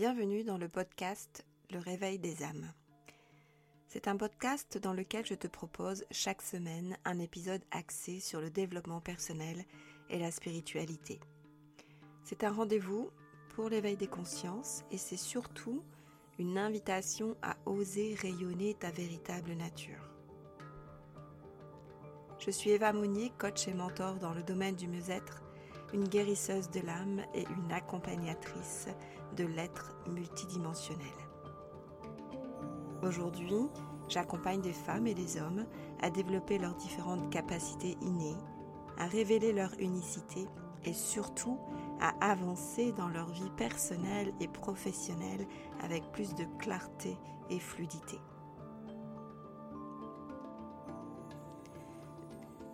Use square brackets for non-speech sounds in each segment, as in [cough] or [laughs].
Bienvenue dans le podcast Le réveil des âmes. C'est un podcast dans lequel je te propose chaque semaine un épisode axé sur le développement personnel et la spiritualité. C'est un rendez-vous pour l'éveil des consciences et c'est surtout une invitation à oser rayonner ta véritable nature. Je suis Eva Mounier, coach et mentor dans le domaine du mieux-être, une guérisseuse de l'âme et une accompagnatrice de l'être multidimensionnel. Aujourd'hui, j'accompagne des femmes et des hommes à développer leurs différentes capacités innées, à révéler leur unicité et surtout à avancer dans leur vie personnelle et professionnelle avec plus de clarté et fluidité.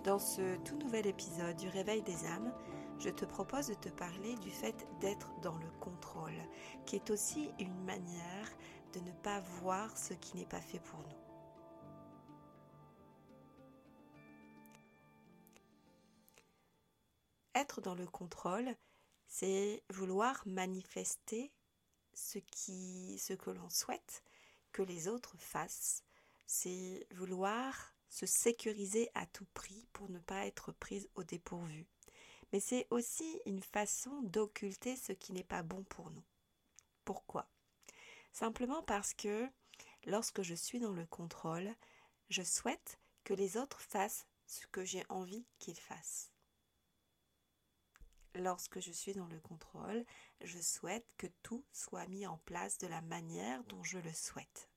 Dans ce tout nouvel épisode du Réveil des âmes, je te propose de te parler du fait d'être dans le contrôle, qui est aussi une manière de ne pas voir ce qui n'est pas fait pour nous. Être dans le contrôle, c'est vouloir manifester ce, que l'on souhaite que les autres fassent. C'est vouloir se sécuriser à tout prix pour ne pas être prise au dépourvu. Mais c'est aussi une façon d'occulter ce qui n'est pas bon pour nous. Pourquoi? Simplement parce que lorsque je suis dans le contrôle, je souhaite que les autres fassent ce que j'ai envie qu'ils fassent. Lorsque je suis dans le contrôle, je souhaite que tout soit mis en place de la manière dont je le souhaite.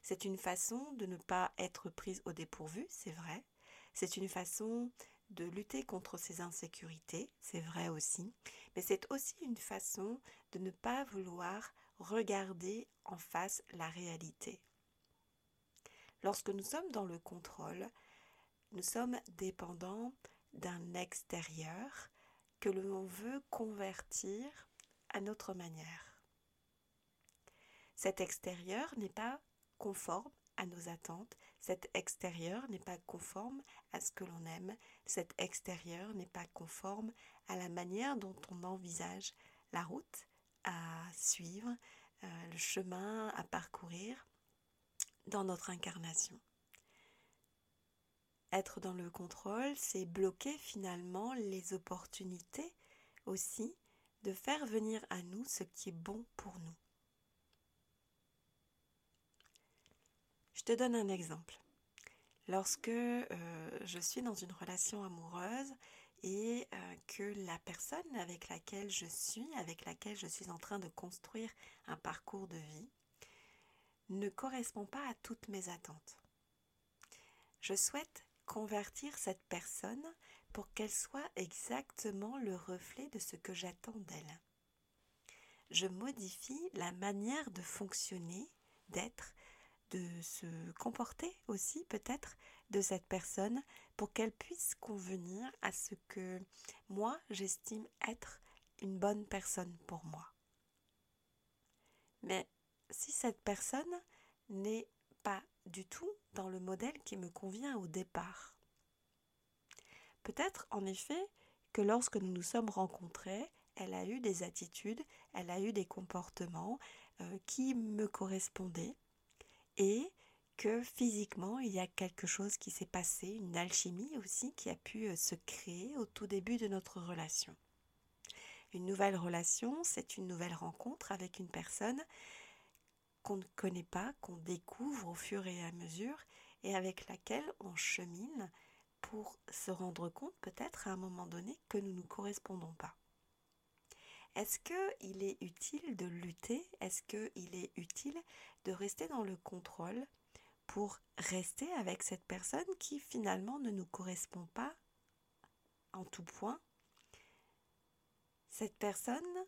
C'est une façon de ne pas être prise au dépourvu, c'est vrai. C'est une façon de lutter contre ses insécurités, c'est vrai aussi. Mais c'est aussi une façon de ne pas vouloir regarder en face la réalité. Lorsque nous sommes dans le contrôle, nous sommes dépendants d'un extérieur que l'on veut convertir à notre manière. Cet extérieur n'est pas conforme à nos attentes, cet extérieur n'est pas conforme à ce que l'on aime, cet extérieur n'est pas conforme à la manière dont on envisage la route à suivre, euh, le chemin à parcourir dans notre incarnation. Être dans le contrôle, c'est bloquer finalement les opportunités aussi de faire venir à nous ce qui est bon pour nous. Je te donne un exemple. Lorsque euh, je suis dans une relation amoureuse et euh, que la personne avec laquelle je suis, avec laquelle je suis en train de construire un parcours de vie, ne correspond pas à toutes mes attentes. Je souhaite convertir cette personne pour qu'elle soit exactement le reflet de ce que j'attends d'elle. Je modifie la manière de fonctionner, d'être, de se comporter aussi peut-être de cette personne pour qu'elle puisse convenir à ce que moi j'estime être une bonne personne pour moi. Mais si cette personne n'est pas du tout dans le modèle qui me convient au départ, peut-être en effet que lorsque nous nous sommes rencontrés, elle a eu des attitudes, elle a eu des comportements euh, qui me correspondaient, et que physiquement il y a quelque chose qui s'est passé, une alchimie aussi qui a pu euh, se créer au tout début de notre relation. Une nouvelle relation, c'est une nouvelle rencontre avec une personne qu'on ne connaît pas, qu'on découvre au fur et à mesure et avec laquelle on chemine pour se rendre compte peut-être à un moment donné que nous ne nous correspondons pas. Est-ce qu'il est utile de lutter? Est-ce qu'il est utile de rester dans le contrôle pour rester avec cette personne qui finalement ne nous correspond pas en tout point? Cette personne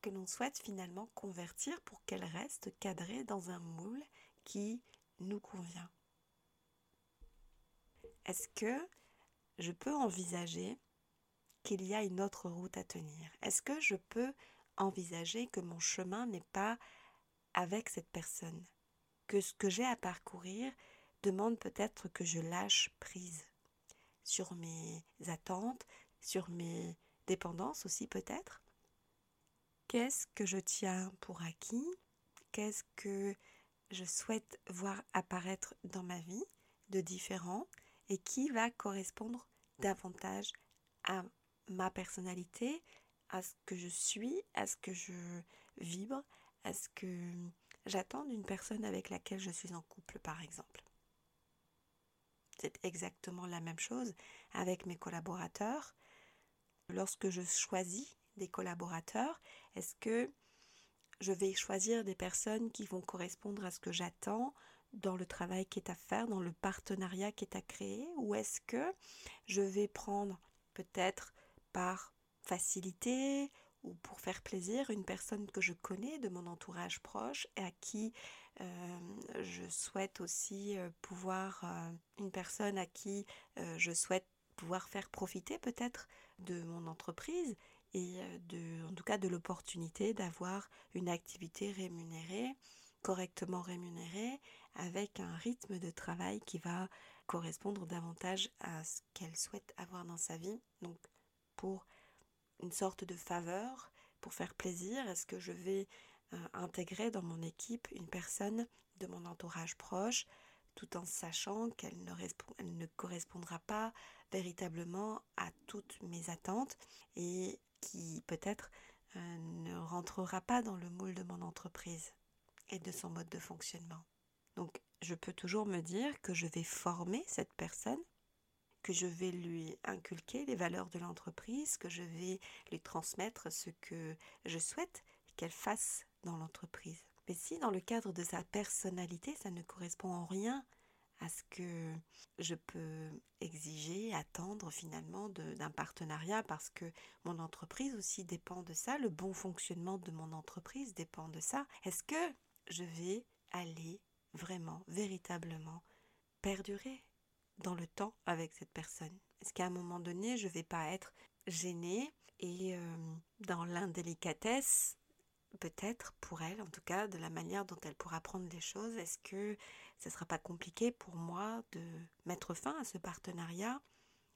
que l'on souhaite finalement convertir pour qu'elle reste cadrée dans un moule qui nous convient. Est-ce que je peux envisager qu'il y a une autre route à tenir. Est-ce que je peux envisager que mon chemin n'est pas avec cette personne? Que ce que j'ai à parcourir demande peut-être que je lâche prise sur mes attentes, sur mes dépendances aussi peut-être? Qu'est-ce que je tiens pour acquis? Qu'est-ce que je souhaite voir apparaître dans ma vie de différent et qui va correspondre davantage à ma personnalité, à ce que je suis, à ce que je vibre, à ce que j'attends d'une personne avec laquelle je suis en couple par exemple. C'est exactement la même chose avec mes collaborateurs. Lorsque je choisis des collaborateurs, est-ce que je vais choisir des personnes qui vont correspondre à ce que j'attends dans le travail qui est à faire, dans le partenariat qui est à créer, ou est-ce que je vais prendre peut-être par facilité ou pour faire plaisir une personne que je connais de mon entourage proche et à qui euh, je souhaite aussi euh, pouvoir, euh, une personne à qui je souhaite pouvoir faire profiter peut-être de mon entreprise et de, en tout cas de l'opportunité d'avoir une activité rémunérée, correctement rémunérée, avec un rythme de travail qui va correspondre davantage à ce qu'elle souhaite avoir dans sa vie. Donc pour une sorte de faveur, pour faire plaisir, est-ce que je vais euh, intégrer dans mon équipe une personne de mon entourage proche, tout en sachant qu'elle ne, correspondra pas véritablement à toutes mes attentes et qui peut-être euh, ne rentrera pas dans le moule de mon entreprise et de son mode de fonctionnement? Donc je peux toujours me dire que je vais former cette personne, que je vais lui inculquer les valeurs de l'entreprise, que je vais lui transmettre ce que je souhaite qu'elle fasse dans l'entreprise. Mais si dans le cadre de sa personnalité, ça ne correspond en rien à ce que je peux exiger, attendre finalement d'un partenariat parce que mon entreprise aussi dépend de ça, le bon fonctionnement de mon entreprise dépend de ça. Est-ce que je vais aller vraiment, véritablement perdurer dans le temps avec cette personne Est-ce qu'à un moment donné, je ne vais pas être gênée et euh, dans l'indélicatesse peut-être pour elle, en tout cas, de la manière dont elle pourra prendre les choses. Est-ce que ce ne sera pas compliqué pour moi de mettre fin à ce partenariat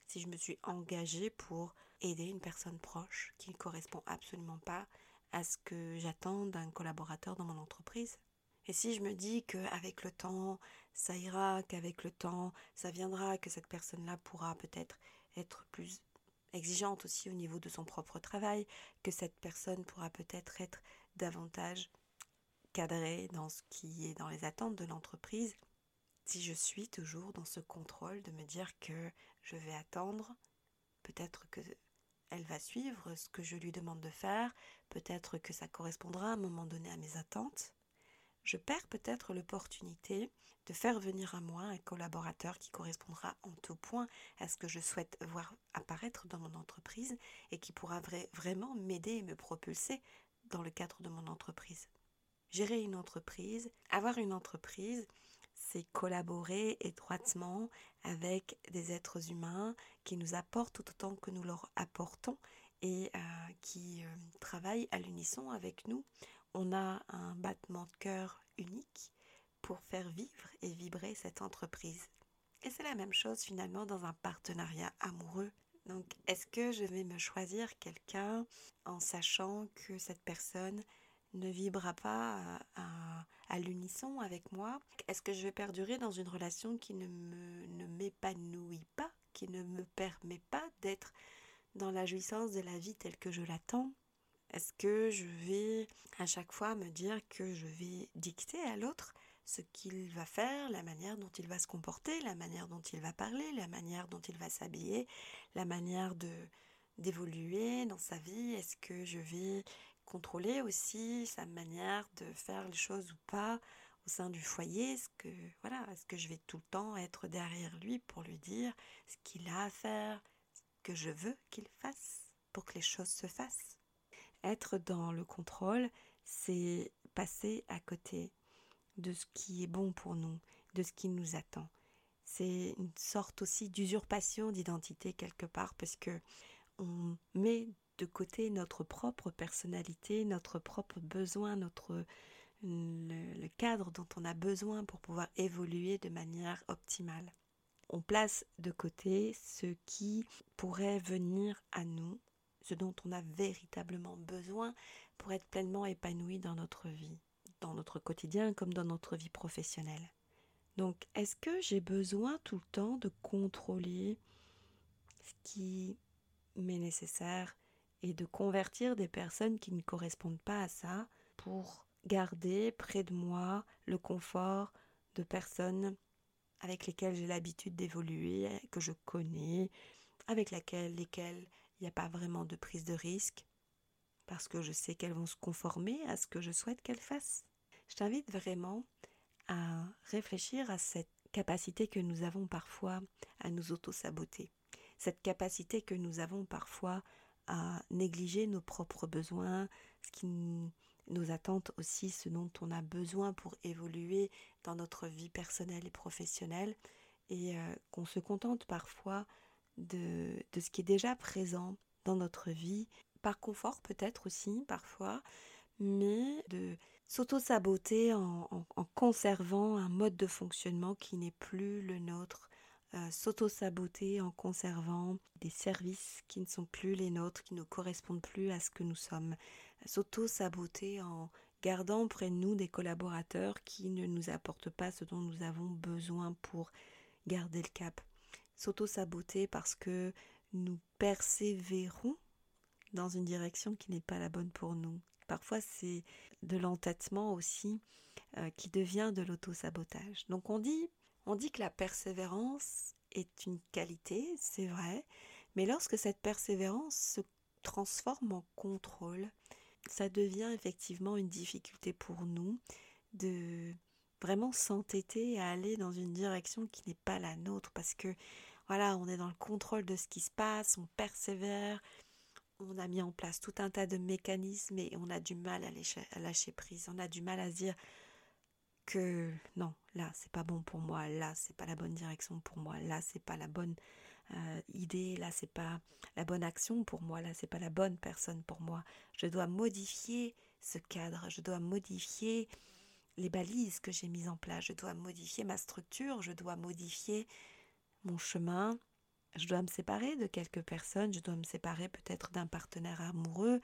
si je me suis engagée pour aider une personne proche qui ne correspond absolument pas à ce que j'attends d'un collaborateur dans mon entreprise? Et si je me dis qu'avec le temps, ça ira, qu'avec le temps, ça viendra, que cette personne-là pourra peut-être être plus exigeante aussi au niveau de son propre travail, que cette personne pourra peut-être être davantage cadré dans ce qui est dans les attentes de l'entreprise, si je suis toujours dans ce contrôle de me dire que je vais attendre, peut-être que elle va suivre ce que je lui demande de faire, peut-être que ça correspondra à un moment donné à mes attentes, je perds peut-être l'opportunité de faire venir à moi un collaborateur qui correspondra en tout point à ce que je souhaite voir apparaître dans mon entreprise et qui pourra vraiment m'aider et me propulser dans le cadre de mon entreprise. Gérer une entreprise, avoir une entreprise, c'est collaborer étroitement avec des êtres humains qui nous apportent autant que nous leur apportons et euh, qui euh, travaillent à l'unisson avec nous. On a un battement de cœur unique pour faire vivre et vibrer cette entreprise. Et c'est la même chose finalement dans un partenariat amoureux. Donc, est-ce que je vais me choisir quelqu'un en sachant que cette personne ne vibrera pas à, l'unisson avec moi? Est-ce que je vais perdurer dans une relation qui ne m'épanouit pas, qui ne me permet pas d'être dans la jouissance de la vie telle que je l'attends? Est-ce que je vais à chaque fois me dire que je vais dicter à l'autre ce qu'il va faire, la manière dont il va se comporter, la manière dont il va parler, la manière dont il va s'habiller, la manière de d'évoluer dans sa vie? Est-ce que je vais contrôler aussi sa manière de faire les choses ou pas au sein du foyer? Est-ce que voilà, est-ce que je vais tout le temps être derrière lui pour lui dire ce qu'il a à faire, ce que je veux qu'il fasse pour que les choses se fassent? Être dans le contrôle, c'est passer à côté de ce qui est bon pour nous, de ce qui nous attend. C'est une sorte aussi d'usurpation d'identité quelque part parce que on met de côté notre propre personnalité, notre propre besoin, notre le, cadre dont on a besoin pour pouvoir évoluer de manière optimale. On place de côté ce qui pourrait venir à nous ce dont on a véritablement besoin pour être pleinement épanoui dans notre vie, dans notre quotidien comme dans notre vie professionnelle. Donc, est-ce que j'ai besoin tout le temps de contrôler ce qui m'est nécessaire et de convertir des personnes qui ne correspondent pas à ça pour garder près de moi le confort de personnes avec lesquelles j'ai l'habitude d'évoluer, que je connais, avec lesquelles, n'y a pas vraiment de prise de risque, parce que je sais qu'elles vont se conformer à ce que je souhaite qu'elles fassent. Je t'invite vraiment à réfléchir à cette capacité que nous avons parfois à nous auto-saboter, cette capacité que nous avons parfois à négliger nos propres besoins, ce qui nos attentes aussi, ce dont on a besoin pour évoluer dans notre vie personnelle et professionnelle, et euh, qu'on se contente parfois de, de ce qui est déjà présent dans notre vie, par confort peut-être aussi parfois, mais de s'auto-saboter en, conservant un mode de fonctionnement qui n'est plus le nôtre, euh, s'auto-saboter en conservant des services qui ne sont plus les nôtres, qui ne correspondent plus à ce que nous sommes, s'auto-saboter en gardant près de nous des collaborateurs qui ne nous apportent pas ce dont nous avons besoin pour garder le cap, s'auto-saboter parce que nous persévérons dans une direction qui n'est pas la bonne pour nous. Parfois, c'est de l'entêtement aussi euh, qui devient de l'auto-sabotage. Donc, on dit, on dit que la persévérance est une qualité, c'est vrai, mais lorsque cette persévérance se transforme en contrôle, ça devient effectivement une difficulté pour nous de vraiment s'entêter à aller dans une direction qui n'est pas la nôtre parce que voilà, on est dans le contrôle de ce qui se passe, on persévère, on a mis en place tout un tas de mécanismes et on a du mal à lâcher, prise. On a du mal à se dire que non, là c'est pas bon pour moi, là c'est pas la bonne direction pour moi, là c'est pas la bonne euh, idée, là c'est pas la bonne action pour moi, là c'est pas la bonne personne pour moi. Je dois modifier ce cadre, je dois modifier les balises que j'ai mises en place, je dois modifier ma structure, je dois modifier mon chemin, je dois me séparer de quelques personnes, je dois me séparer peut-être d'un partenaire amoureux.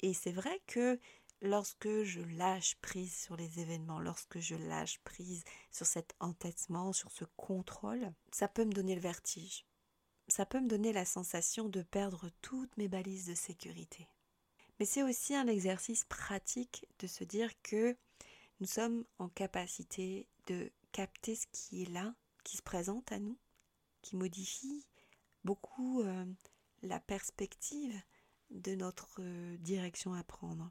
Et c'est vrai que lorsque je lâche prise sur les événements, lorsque je lâche prise sur cet entêtement, sur ce contrôle, ça peut me donner le vertige. Ça peut me donner la sensation de perdre toutes mes balises de sécurité. Mais c'est aussi un exercice pratique de se dire que nous sommes en capacité de capter ce qui est là, qui se présente à nous, qui modifie beaucoup euh, la perspective de notre euh, direction à prendre.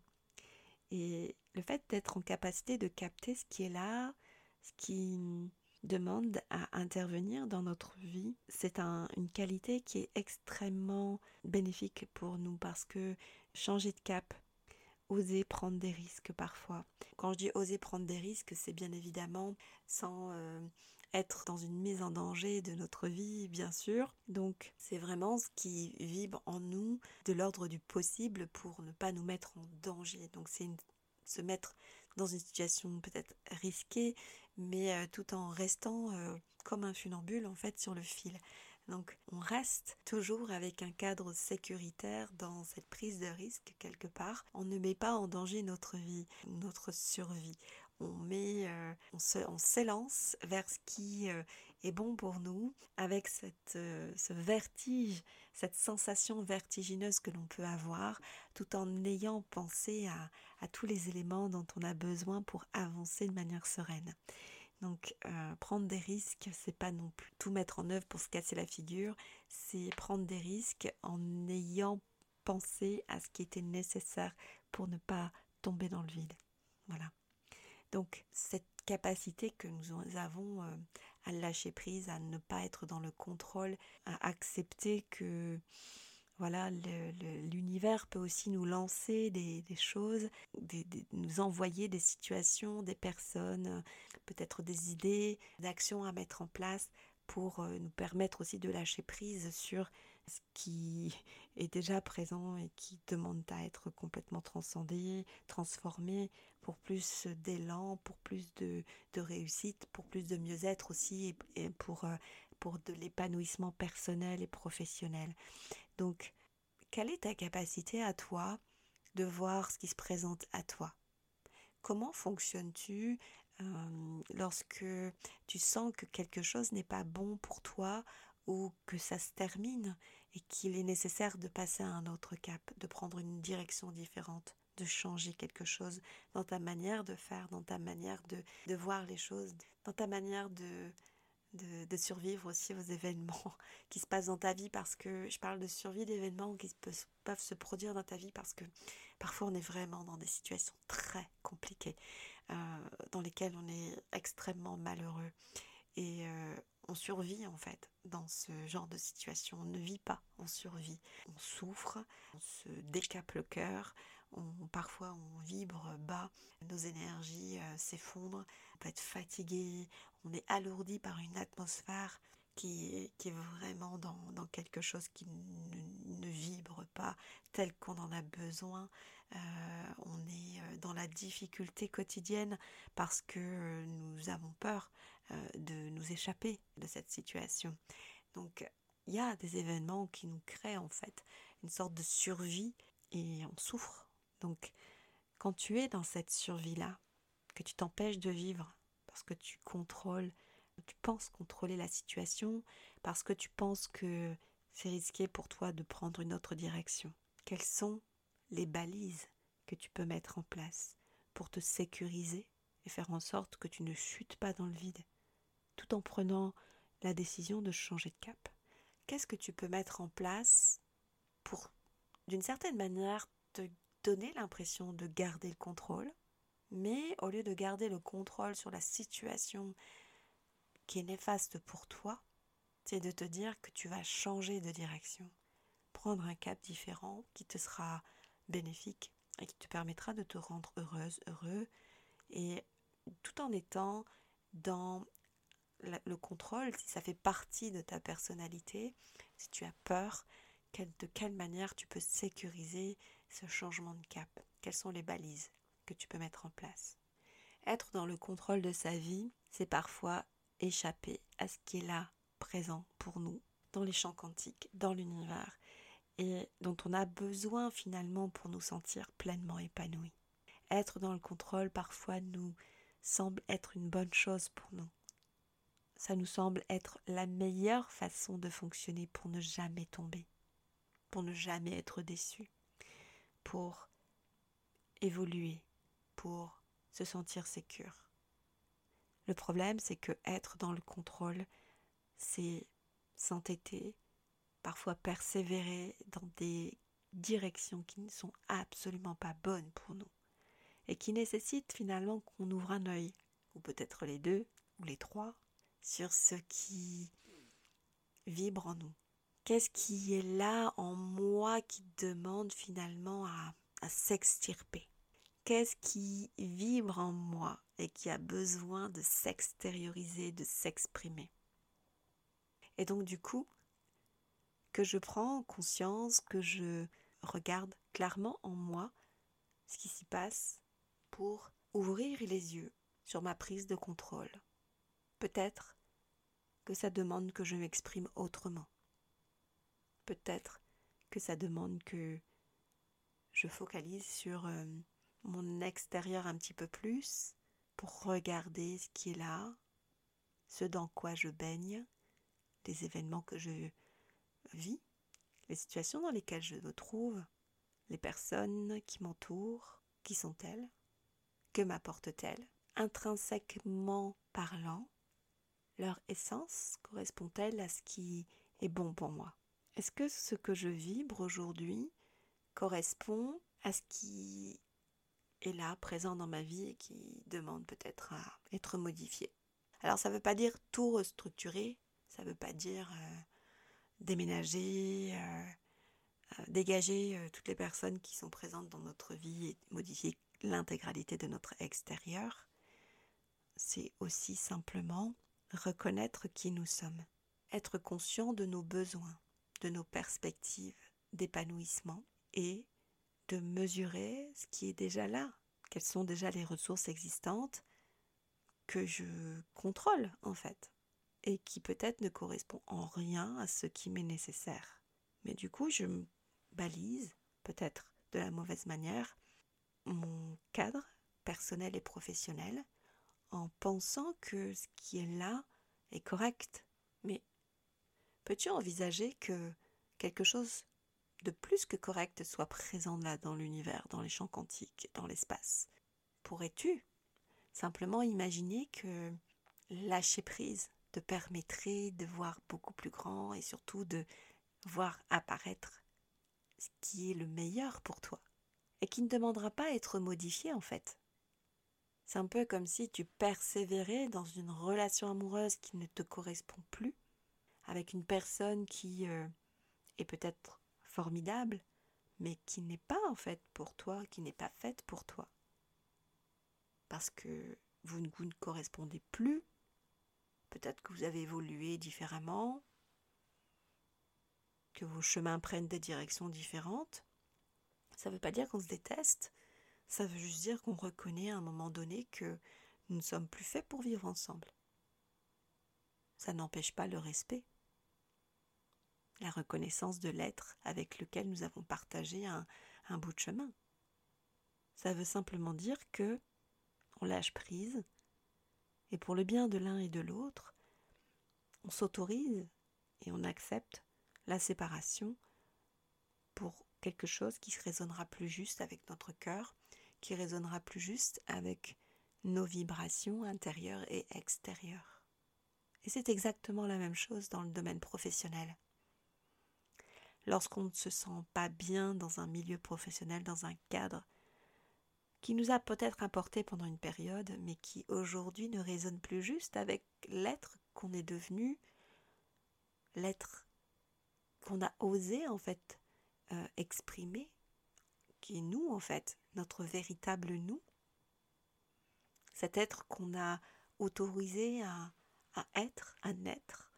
Et le fait d'être en capacité de capter ce qui est là, ce qui demande à intervenir dans notre vie, c'est une qualité qui est extrêmement bénéfique pour nous parce que changer de cap, oser prendre des risques parfois. Quand je dis oser prendre des risques, c'est bien évidemment sans euh, être dans une mise en danger de notre vie, bien sûr. Donc c'est vraiment ce qui vibre en nous de l'ordre du possible pour ne pas nous mettre en danger. Donc c'est se mettre dans une situation peut-être risquée, mais euh, tout en restant euh, comme un funambule en fait sur le fil. Donc on reste toujours avec un cadre sécuritaire dans cette prise de risque quelque part. On ne met pas en danger notre vie, notre survie on met, euh, on s'élance vers ce qui euh, est bon pour nous, avec cette, euh, ce vertige, cette sensation vertigineuse que l'on peut avoir, tout en ayant pensé à, à, tous les éléments dont on a besoin pour avancer de manière sereine. Donc prendre des risques, c'est pas non plus tout mettre en œuvre pour se casser la figure, c'est prendre des risques en ayant pensé à ce qui était nécessaire pour ne pas tomber dans le vide. Voilà. Donc cette capacité que nous avons euh, à lâcher prise, à ne pas être dans le contrôle, à accepter que voilà, l'univers peut aussi nous lancer des, choses, nous envoyer des situations, des personnes, peut-être des idées, d'actions à mettre en place pour euh, nous permettre aussi de lâcher prise sur ce qui [laughs] est déjà présent et qui demande à être complètement transcendé, transformé pour plus d'élan, pour plus de, réussite, pour plus de mieux-être aussi et euh, pour de l'épanouissement personnel et professionnel. Donc, quelle est ta capacité à toi de voir ce qui se présente à toi? Comment fonctionnes-tu euh, lorsque tu sens que quelque chose n'est pas bon pour toi ou que ça se termine et qu'il est nécessaire de passer à un autre cap, de prendre une direction différente, de changer quelque chose dans ta manière de faire, dans ta manière de, de voir les choses, dans ta manière de, de, survivre aussi aux événements [laughs] qui se passent dans ta vie parce que je parle de survie d'événements qui peuvent se produire dans ta vie parce que parfois on est vraiment dans des situations très compliquées euh, dans lesquelles on est extrêmement malheureux et euh, on survit en fait dans ce genre de situation. On ne vit pas, on survit. On souffre, on se décape le cœur, parfois on vibre bas, nos énergies euh, s'effondrent, on peut être fatigué, on est alourdi par une atmosphère qui est, qui est vraiment dans, dans, quelque chose qui ne, ne vibre pas tel qu'on en a besoin. Euh, on est euh, dans la difficulté quotidienne parce que nous avons peur de nous échapper de cette situation. Donc il y a des événements qui nous créent en fait une sorte de survie et on souffre donc, quand tu es dans cette survie-là, que tu t'empêches de vivre parce que tu contrôles, tu penses contrôler la situation, parce que tu penses que c'est risqué pour toi de prendre une autre direction. Quelles sont les balises que tu peux mettre en place pour te sécuriser et faire en sorte que tu ne chutes pas dans le vide, tout en prenant la décision de changer de cap? Qu'est-ce que tu peux mettre en place pour, d'une certaine manière, te donner l'impression de garder le contrôle, mais au lieu de garder le contrôle sur la situation qui est néfaste pour toi, c'est de te dire que tu vas changer de direction, prendre un cap différent qui te sera bénéfique et qui te permettra de te rendre heureuse, heureux, et tout en étant dans le contrôle, si ça fait partie de ta personnalité, si tu as peur, de quelle manière tu peux sécuriser ce changement de cap Quelles sont les balises que tu peux mettre en place? Être dans le contrôle de sa vie, c'est parfois échapper à ce qui est là, présent pour nous, dans les champs quantiques, dans l'univers, et dont on a besoin finalement pour nous sentir pleinement épanouis. Être dans le contrôle parfois nous semble être une bonne chose pour nous. Ça nous semble être la meilleure façon de fonctionner pour ne jamais tomber pour ne jamais être déçu, pour évoluer, pour se sentir sécure. Le problème, c'est que être dans le contrôle, c'est s'entêter, parfois persévérer dans des directions qui ne sont absolument pas bonnes pour nous et qui nécessitent finalement qu'on ouvre un œil, ou peut-être les deux, ou les trois, sur ce qui vibre en nous. Qu'est-ce qui est là en moi qui demande finalement à, s'extirper? Qu'est-ce qui vibre en moi et qui a besoin de s'extérioriser, de s'exprimer? Et donc du coup, que je prends conscience, que je regarde clairement en moi ce qui s'y passe pour ouvrir les yeux sur ma prise de contrôle. Peut-être que ça demande que je m'exprime autrement peut-être que ça demande que je focalise sur euh, mon extérieur un petit peu plus pour regarder ce qui est là, ce dans quoi je baigne, les événements que je vis, les situations dans lesquelles je me trouve, les personnes qui m'entourent, qui sont-elles, que m'apportent-elles, intrinsèquement parlant, leur essence correspond-elle à ce qui est bon pour moi? Est-ce que ce que je vibre aujourd'hui correspond à ce qui est là, présent dans ma vie et qui demande peut-être à être modifié? Alors ça ne veut pas dire tout restructurer, ça ne veut pas dire euh, déménager, euh, euh, dégager toutes les personnes qui sont présentes dans notre vie et modifier l'intégralité de notre extérieur. C'est aussi simplement reconnaître qui nous sommes, être conscient de nos besoins de nos perspectives d'épanouissement et de mesurer ce qui est déjà là, quelles sont déjà les ressources existantes que je contrôle en fait, et qui peut-être ne correspond en rien à ce qui m'est nécessaire. Mais du coup, je balise, peut-être de la mauvaise manière, mon cadre personnel et professionnel en pensant que ce qui est là est correct. Peux-tu envisager que quelque chose de plus que correct soit présent là dans l'univers, dans les champs quantiques, dans l'espace? Pourrais-tu simplement imaginer que lâcher prise te permettrait de voir beaucoup plus grand et surtout de voir apparaître ce qui est le meilleur pour toi et qui ne demandera pas à être modifié en fait? C'est un peu comme si tu persévérais dans une relation amoureuse qui ne te correspond plus, avec une personne qui euh, est peut-être formidable, mais qui n'est pas en fait pour toi, qui n'est pas faite pour toi. Parce que vous ne, vous ne correspondez plus, peut-être que vous avez évolué différemment, que vos chemins prennent des directions différentes. Ça ne veut pas dire qu'on se déteste, ça veut juste dire qu'on reconnaît à un moment donné que nous ne sommes plus faits pour vivre ensemble. Ça n'empêche pas le respect, la reconnaissance de l'être avec lequel nous avons partagé un, bout de chemin. Ça veut simplement dire que on lâche prise, et pour le bien de l'un et de l'autre, on s'autorise et on accepte la séparation pour quelque chose qui résonnera plus juste avec notre cœur, qui résonnera plus juste avec nos vibrations intérieures et extérieures. Et c'est exactement la même chose dans le domaine professionnel. Lorsqu'on ne se sent pas bien dans un milieu professionnel, dans un cadre qui nous a peut-être apporté pendant une période, mais qui aujourd'hui ne résonne plus juste avec l'être qu'on est devenu, l'être qu'on a osé en fait euh, exprimer, qui est nous en fait, notre véritable nous, cet être qu'on a autorisé à, être, à naître,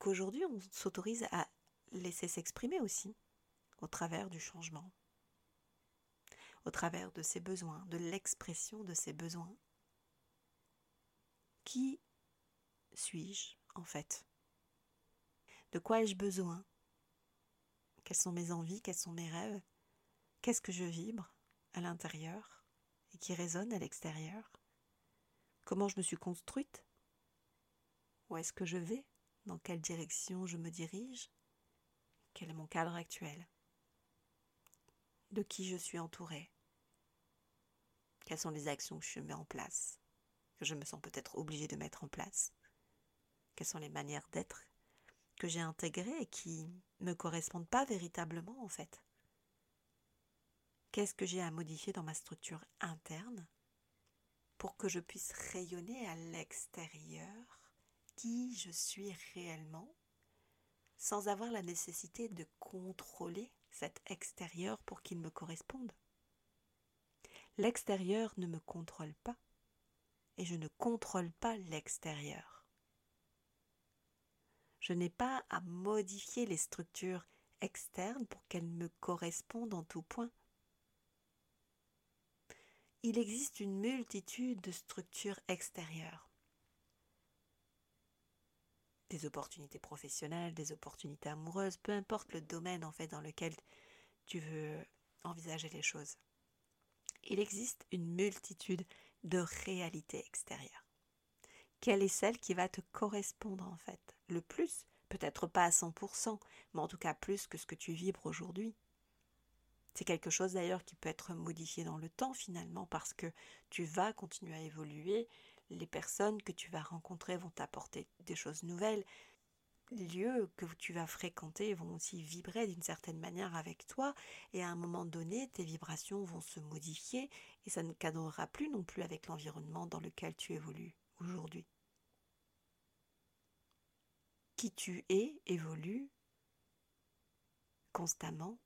qu'aujourd'hui on s'autorise à laisser s'exprimer aussi au travers du changement, au travers de ses besoins, de l'expression de ses besoins. Qui suis-je en fait? De quoi ai-je besoin? Quelles sont mes envies, quels sont mes rêves, qu'est-ce que je vibre à l'intérieur et qui résonne à l'extérieur, comment je me suis construite, où est-ce que je vais, dans quelle direction je me dirige, quel est mon cadre actuel, de qui je suis entourée, quelles sont les actions que je mets en place, que je me sens peut-être obligée de mettre en place, quelles sont les manières d'être que j'ai intégrées et qui ne me correspondent pas véritablement en fait? Qu'est-ce que j'ai à modifier dans ma structure interne pour que je puisse rayonner à l'extérieur? Qui je suis réellement sans avoir la nécessité de contrôler cet extérieur pour qu'il me corresponde. L'extérieur ne me contrôle pas et je ne contrôle pas l'extérieur je n'ai pas à modifier les structures externes pour qu'elles me correspondent en tout point. Il existe une multitude de structures extérieures. Des opportunités professionnelles, des opportunités amoureuses, peu importe le domaine en fait dans lequel tu veux envisager les choses. Il existe une multitude de réalités extérieures quelle est celle qui va te correspondre en fait? Le plus? Peut-être pas à 100%, mais en tout cas plus que ce que tu vibres aujourd'hui. C'est quelque chose d'ailleurs qui peut être modifié dans le temps finalement parce que tu vas continuer à évoluer, les personnes que tu vas rencontrer vont t'apporter des choses nouvelles, les lieux que tu vas fréquenter vont aussi vibrer d'une certaine manière avec toi. Et à un moment donné tes vibrations vont se modifier et ça ne cadrera plus non plus avec l'environnement dans lequel tu évolues aujourd'hui. Qui tu es évolue constamment.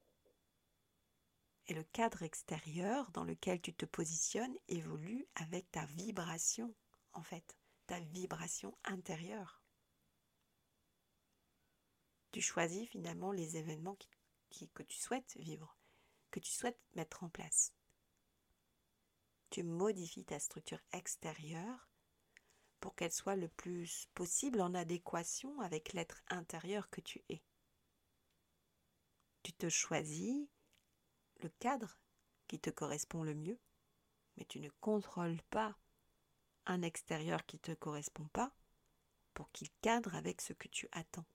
Et le cadre extérieur dans lequel tu te positionnes évolue avec ta vibration, en fait, ta vibration intérieure. Tu choisis finalement les événements que tu souhaites vivre, que tu souhaites mettre en place. Tu modifies ta structure extérieure pour qu'elle soit le plus possible en adéquation avec l'être intérieur que tu es. Tu te choisis le cadre qui te correspond le mieux, mais tu ne contrôles pas un extérieur qui ne te correspond pas pour qu'il cadre avec ce que tu attends.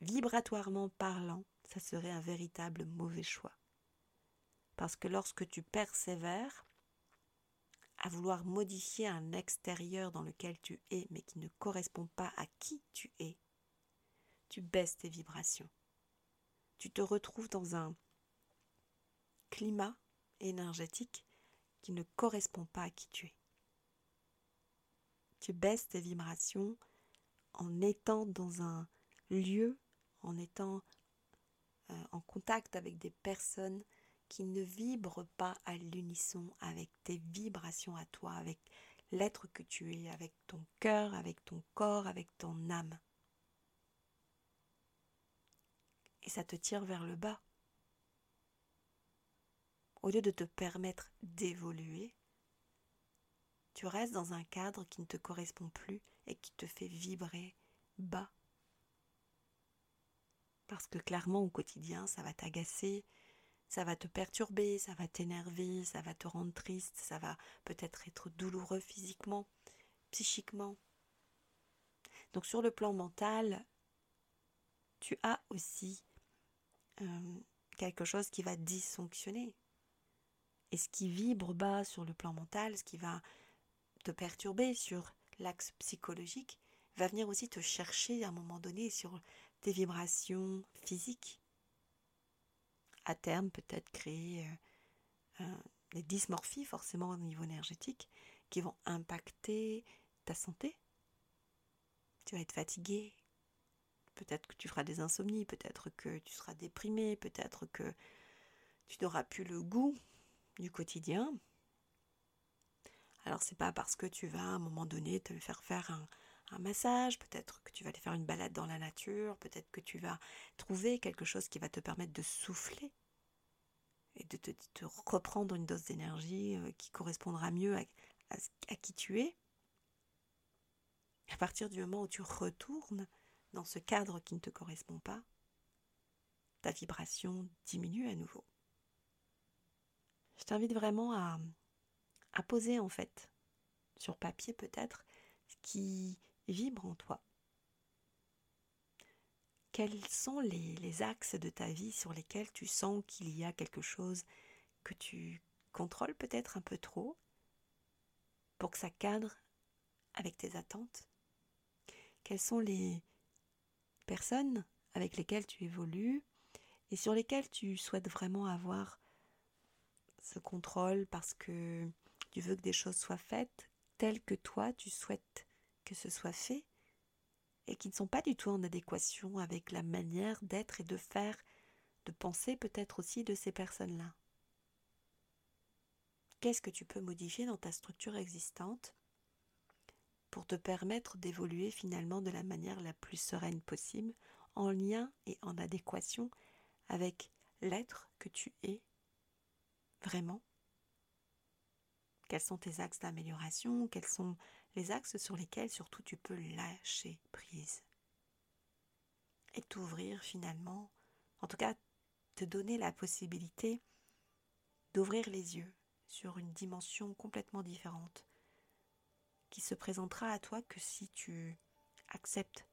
Vibratoirement parlant, ça serait un véritable mauvais choix. Parce que lorsque tu persévères à vouloir modifier un extérieur dans lequel tu es, mais qui ne correspond pas à qui tu es, tu baisses tes vibrations. Tu te retrouves dans un climat énergétique qui ne correspond pas à qui tu es. Tu baisses tes vibrations en étant dans un lieu, en étant euh, en contact avec des personnes qui ne vibrent pas à l'unisson avec tes vibrations à toi, avec l'être que tu es, avec ton cœur, avec ton corps, avec ton âme. Et ça te tire vers le bas. Au lieu de te permettre d'évoluer, tu restes dans un cadre qui ne te correspond plus et qui te fait vibrer bas. Parce que clairement au quotidien, ça va t'agacer, ça va te perturber, ça va t'énerver, ça va te rendre triste, ça va peut-être être douloureux physiquement, psychiquement. Donc sur le plan mental, tu as aussi euh, quelque chose qui va dysfonctionner. Et ce qui vibre bas sur le plan mental, ce qui va te perturber sur l'axe psychologique, va venir aussi te chercher à un moment donné sur tes vibrations physiques. À terme, peut-être créer euh, des dysmorphies forcément au niveau énergétique qui vont impacter ta santé. Tu vas être fatigué. Peut-être que tu feras des insomnies, peut-être que tu seras déprimé, peut-être que tu n'auras plus le goût du quotidien. Alors c'est pas parce que tu vas à un moment donné te faire faire un, massage, peut-être que tu vas aller faire une balade dans la nature, peut-être que tu vas trouver quelque chose qui va te permettre de souffler et de te, reprendre une dose d'énergie euh, qui correspondra mieux à, à qui tu es. À partir du moment où tu retournes dans ce cadre qui ne te correspond pas, ta vibration diminue à nouveau je t'invite vraiment à, poser en fait sur papier peut-être ce qui vibre en toi. Quels sont les, les, axes de ta vie sur lesquels tu sens qu'il y a quelque chose que tu contrôles peut-être un peu trop pour que ça cadre avec tes attentes? Quelles sont les personnes avec lesquelles tu évolues et sur lesquelles tu souhaites vraiment avoir ce contrôle parce que tu veux que des choses soient faites telles que toi tu souhaites que ce soit fait et qui ne sont pas du tout en adéquation avec la manière d'être et de faire, de penser peut-être aussi de ces personnes-là. Qu'est-ce que tu peux modifier dans ta structure existante pour te permettre d'évoluer finalement de la manière la plus sereine possible, en lien et en adéquation avec l'être que tu es vraiment? Quels sont tes axes d'amélioration? Quels sont les axes sur lesquels surtout tu peux lâcher prise? Et t'ouvrir finalement, en tout cas te donner la possibilité d'ouvrir les yeux sur une dimension complètement différente qui se présentera à toi que si tu acceptes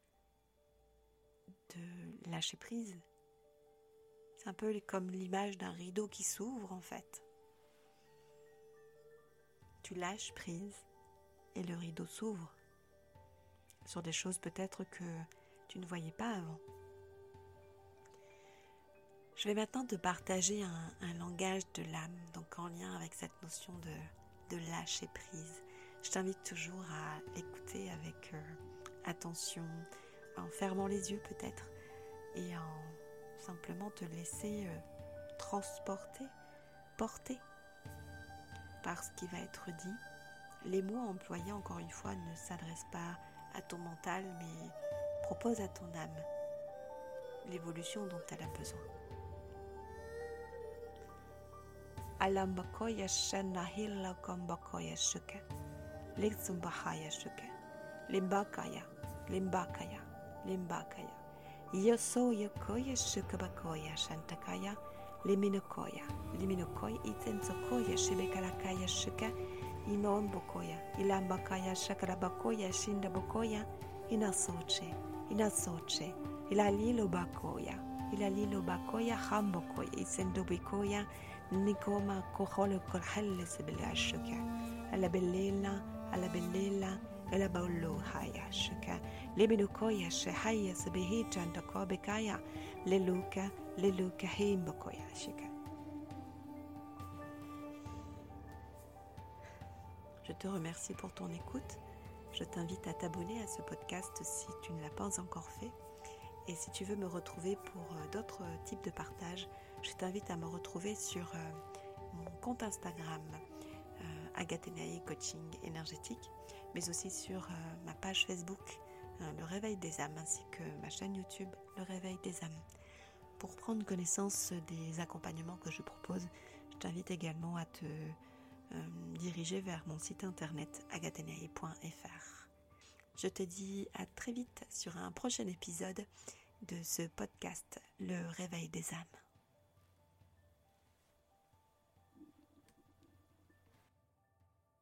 de lâcher prise un peu comme l'image d'un rideau qui s'ouvre en fait. Tu lâches prise et le rideau s'ouvre sur des choses peut-être que tu ne voyais pas avant. Je vais maintenant te partager un, langage de l'âme, donc en lien avec cette notion de, de lâcher prise. Je t'invite toujours à l'écouter avec euh, attention, en fermant les yeux peut-être et en simplement te laisser euh, transporter, porter par ce qui va être dit. Les mots employés, encore une fois, ne s'adressent pas à ton mental, mais proposent à ton âme l'évolution dont elle a besoin. Io so jokoje shukabakoya shantakaya leminokoya. Leminokoy itsensokoya shibekalakaya shuka imaonbokoya. Ilambakaya shakarabakoya shindabokoya inasoche. Inasoche. Ilalilobakoya. Ilalilobakoya hambokoya. Itsendobokoya nikoma koholo korhelles belashuka. Alla bellella, alla bellella. Je te remercie pour ton écoute. Je t'invite à t'abonner à ce podcast si tu ne l'as pas encore fait. Et si tu veux me retrouver pour euh, d'autres types de partages, je t'invite à me retrouver sur euh, mon compte Instagram euh, Coaching Énergétique, mais aussi sur euh, ma page Facebook Hein, le réveil des âmes, ainsi que ma chaîne YouTube, Le réveil des âmes. Pour prendre connaissance des accompagnements que je propose, je t'invite également à te euh, diriger vers mon site internet agatenae.fr. Je te dis à très vite sur un prochain épisode de ce podcast Le réveil des âmes.